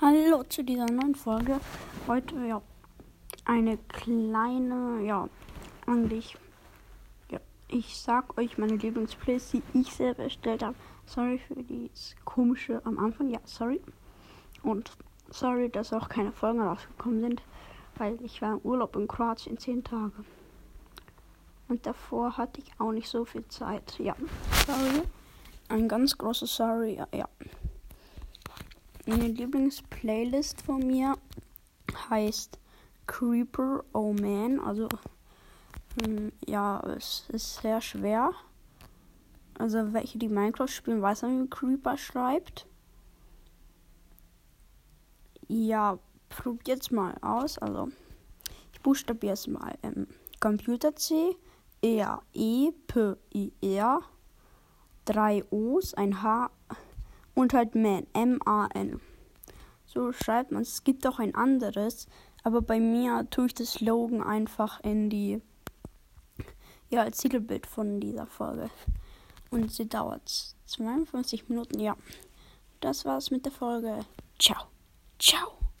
Hallo zu dieser neuen Folge. Heute ja eine kleine, ja, eigentlich, ja, ich sag euch meine Lieblingsplays, die ich selber erstellt habe. Sorry für das komische am Anfang, ja, sorry. Und sorry, dass auch keine Folgen rausgekommen sind, weil ich war im Urlaub in Kroatien zehn Tage. Und davor hatte ich auch nicht so viel Zeit. Ja, sorry. Ein ganz großes Sorry, ja. ja eine Lieblingsplaylist von mir heißt Creeper Oh Man. Also hm, ja, es ist sehr schwer. Also welche die Minecraft spielen, weiß man, wie Creeper schreibt. Ja, probiert jetzt mal aus. Also ich buchstabiere es mal. Ähm, Computer C, R, E, P, I, R, drei O's, ein H, und halt Man, M-A-N. So schreibt man es. Es gibt auch ein anderes, aber bei mir tue ich das Slogan einfach in die, ja, als Titelbild von dieser Folge. Und sie dauert 52 Minuten, ja. Das war's mit der Folge. Ciao. Ciao.